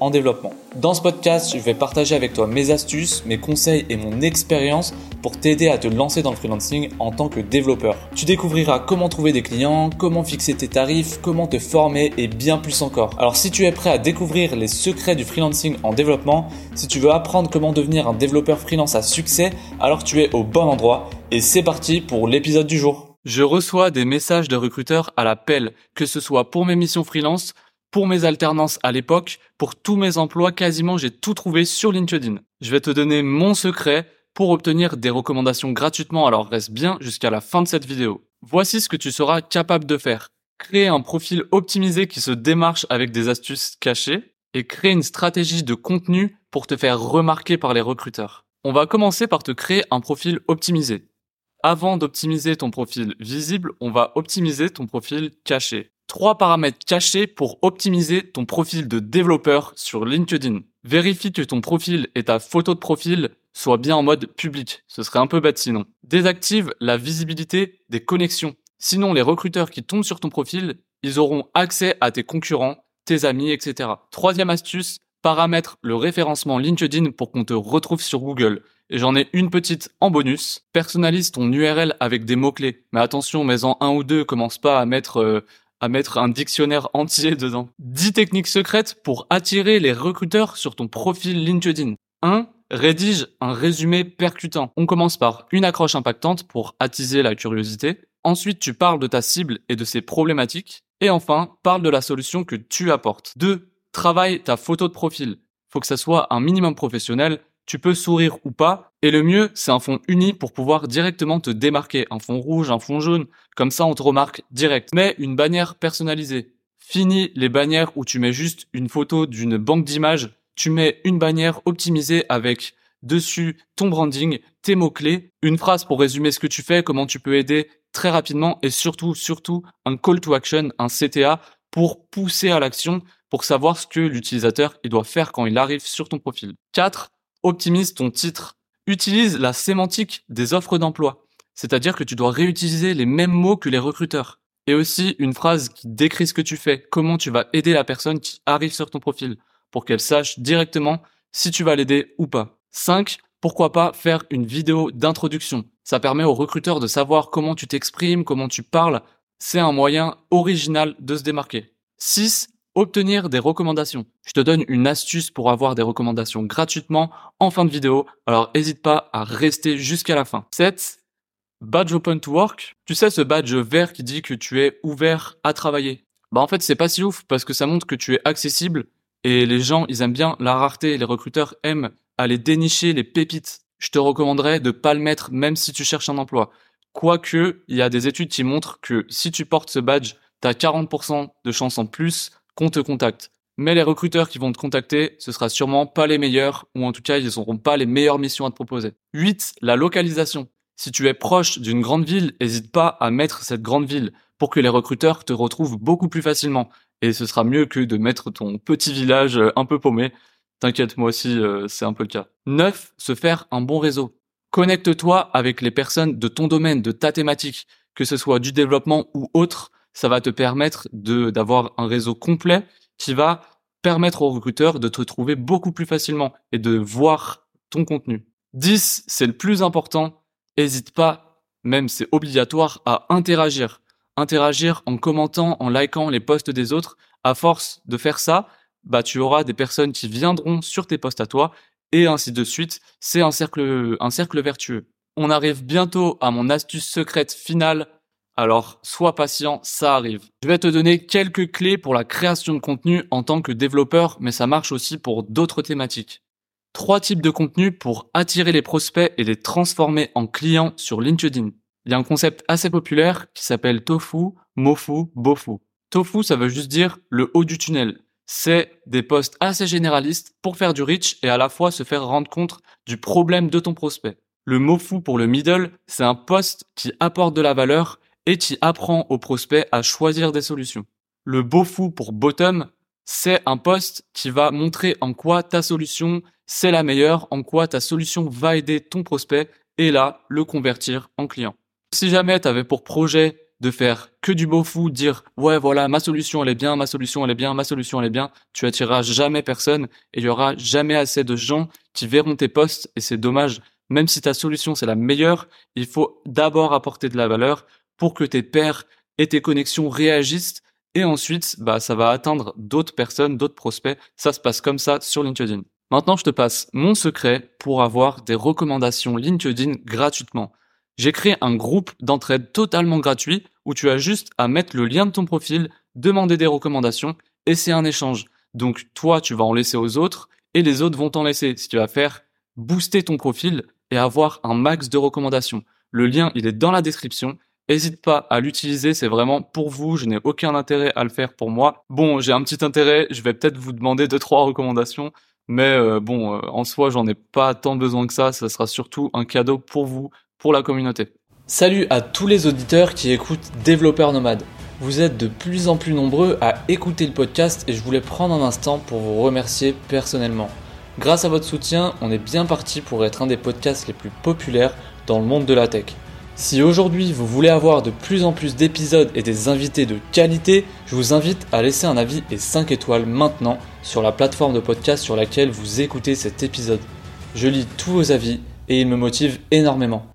en développement. Dans ce podcast, je vais partager avec toi mes astuces, mes conseils et mon expérience pour t'aider à te lancer dans le freelancing en tant que développeur. Tu découvriras comment trouver des clients, comment fixer tes tarifs, comment te former et bien plus encore. Alors si tu es prêt à découvrir les secrets du freelancing en développement, si tu veux apprendre comment devenir un développeur freelance à succès, alors tu es au bon endroit et c'est parti pour l'épisode du jour. Je reçois des messages de recruteurs à l'appel, que ce soit pour mes missions freelance, pour mes alternances à l'époque, pour tous mes emplois, quasiment j'ai tout trouvé sur LinkedIn. Je vais te donner mon secret pour obtenir des recommandations gratuitement, alors reste bien jusqu'à la fin de cette vidéo. Voici ce que tu seras capable de faire. Créer un profil optimisé qui se démarche avec des astuces cachées et créer une stratégie de contenu pour te faire remarquer par les recruteurs. On va commencer par te créer un profil optimisé. Avant d'optimiser ton profil visible, on va optimiser ton profil caché trois paramètres cachés pour optimiser ton profil de développeur sur LinkedIn. Vérifie que ton profil et ta photo de profil soient bien en mode public. Ce serait un peu bête sinon. Désactive la visibilité des connexions. Sinon, les recruteurs qui tombent sur ton profil, ils auront accès à tes concurrents, tes amis, etc. Troisième astuce, paramètre le référencement LinkedIn pour qu'on te retrouve sur Google. Et j'en ai une petite en bonus. Personnalise ton URL avec des mots-clés. Mais attention, mais en un ou deux, commence pas à mettre euh, à mettre un dictionnaire entier dedans. 10 techniques secrètes pour attirer les recruteurs sur ton profil LinkedIn. 1. Rédige un résumé percutant. On commence par une accroche impactante pour attiser la curiosité. Ensuite, tu parles de ta cible et de ses problématiques. Et enfin, parle de la solution que tu apportes. 2. Travaille ta photo de profil. Faut que ça soit un minimum professionnel tu peux sourire ou pas. Et le mieux, c'est un fond uni pour pouvoir directement te démarquer. Un fond rouge, un fond jaune. Comme ça, on te remarque direct. Mais une bannière personnalisée. Fini les bannières où tu mets juste une photo d'une banque d'images. Tu mets une bannière optimisée avec dessus ton branding, tes mots-clés, une phrase pour résumer ce que tu fais, comment tu peux aider très rapidement et surtout, surtout un call to action, un CTA pour pousser à l'action, pour savoir ce que l'utilisateur il doit faire quand il arrive sur ton profil. 4 optimise ton titre. Utilise la sémantique des offres d'emploi. C'est-à-dire que tu dois réutiliser les mêmes mots que les recruteurs. Et aussi une phrase qui décrit ce que tu fais, comment tu vas aider la personne qui arrive sur ton profil, pour qu'elle sache directement si tu vas l'aider ou pas. 5. Pourquoi pas faire une vidéo d'introduction Ça permet aux recruteurs de savoir comment tu t'exprimes, comment tu parles. C'est un moyen original de se démarquer. 6 obtenir des recommandations. Je te donne une astuce pour avoir des recommandations gratuitement en fin de vidéo, alors n'hésite pas à rester jusqu'à la fin. 7. Badge Open to Work. Tu sais ce badge vert qui dit que tu es ouvert à travailler? Bah en fait c'est pas si ouf parce que ça montre que tu es accessible et les gens ils aiment bien la rareté, les recruteurs aiment aller dénicher les pépites. Je te recommanderais de pas le mettre même si tu cherches un emploi. Quoique, il y a des études qui montrent que si tu portes ce badge, tu as 40% de chances en plus qu'on te contacte. Mais les recruteurs qui vont te contacter, ce sera sûrement pas les meilleurs, ou en tout cas, ils n'auront pas les meilleures missions à te proposer. 8. La localisation. Si tu es proche d'une grande ville, n'hésite pas à mettre cette grande ville pour que les recruteurs te retrouvent beaucoup plus facilement. Et ce sera mieux que de mettre ton petit village euh, un peu paumé. T'inquiète, moi aussi, euh, c'est un peu le cas. 9. Se faire un bon réseau. Connecte-toi avec les personnes de ton domaine, de ta thématique, que ce soit du développement ou autre ça va te permettre de d'avoir un réseau complet qui va permettre aux recruteurs de te trouver beaucoup plus facilement et de voir ton contenu. 10, c'est le plus important. N'hésite pas, même c'est obligatoire, à interagir. Interagir en commentant, en likant les posts des autres. À force de faire ça, bah, tu auras des personnes qui viendront sur tes posts à toi et ainsi de suite. C'est un cercle, un cercle vertueux. On arrive bientôt à mon astuce secrète finale alors, sois patient, ça arrive. Je vais te donner quelques clés pour la création de contenu en tant que développeur, mais ça marche aussi pour d'autres thématiques. Trois types de contenu pour attirer les prospects et les transformer en clients sur LinkedIn. Il y a un concept assez populaire qui s'appelle tofu, mofu, bofu. Tofu, ça veut juste dire le haut du tunnel. C'est des posts assez généralistes pour faire du reach et à la fois se faire rendre compte du problème de ton prospect. Le mofu pour le middle, c'est un post qui apporte de la valeur et tu apprends au prospect à choisir des solutions. Le beau fou pour bottom, c'est un post qui va montrer en quoi ta solution, c'est la meilleure, en quoi ta solution va aider ton prospect et là, le convertir en client. Si jamais tu avais pour projet de faire que du beau fou, dire ouais voilà ma solution elle est bien, ma solution elle est bien, ma solution elle est bien, tu attireras jamais personne et il y aura jamais assez de gens qui verront tes posts et c'est dommage. Même si ta solution c'est la meilleure, il faut d'abord apporter de la valeur pour que tes pairs et tes connexions réagissent et ensuite bah ça va atteindre d'autres personnes, d'autres prospects. Ça se passe comme ça sur LinkedIn. Maintenant, je te passe mon secret pour avoir des recommandations LinkedIn gratuitement. J'ai créé un groupe d'entraide totalement gratuit où tu as juste à mettre le lien de ton profil, demander des recommandations et c'est un échange. Donc toi, tu vas en laisser aux autres et les autres vont t'en laisser. Si tu vas faire booster ton profil et avoir un max de recommandations. Le lien, il est dans la description. N'hésite pas à l'utiliser, c'est vraiment pour vous, je n'ai aucun intérêt à le faire pour moi. Bon, j'ai un petit intérêt, je vais peut-être vous demander deux trois recommandations, mais euh, bon, euh, en soi, j'en ai pas tant besoin que ça, ça sera surtout un cadeau pour vous, pour la communauté. Salut à tous les auditeurs qui écoutent Développeurs Nomades. Vous êtes de plus en plus nombreux à écouter le podcast et je voulais prendre un instant pour vous remercier personnellement. Grâce à votre soutien, on est bien parti pour être un des podcasts les plus populaires dans le monde de la tech. Si aujourd'hui vous voulez avoir de plus en plus d'épisodes et des invités de qualité, je vous invite à laisser un avis et 5 étoiles maintenant sur la plateforme de podcast sur laquelle vous écoutez cet épisode. Je lis tous vos avis et ils me motivent énormément.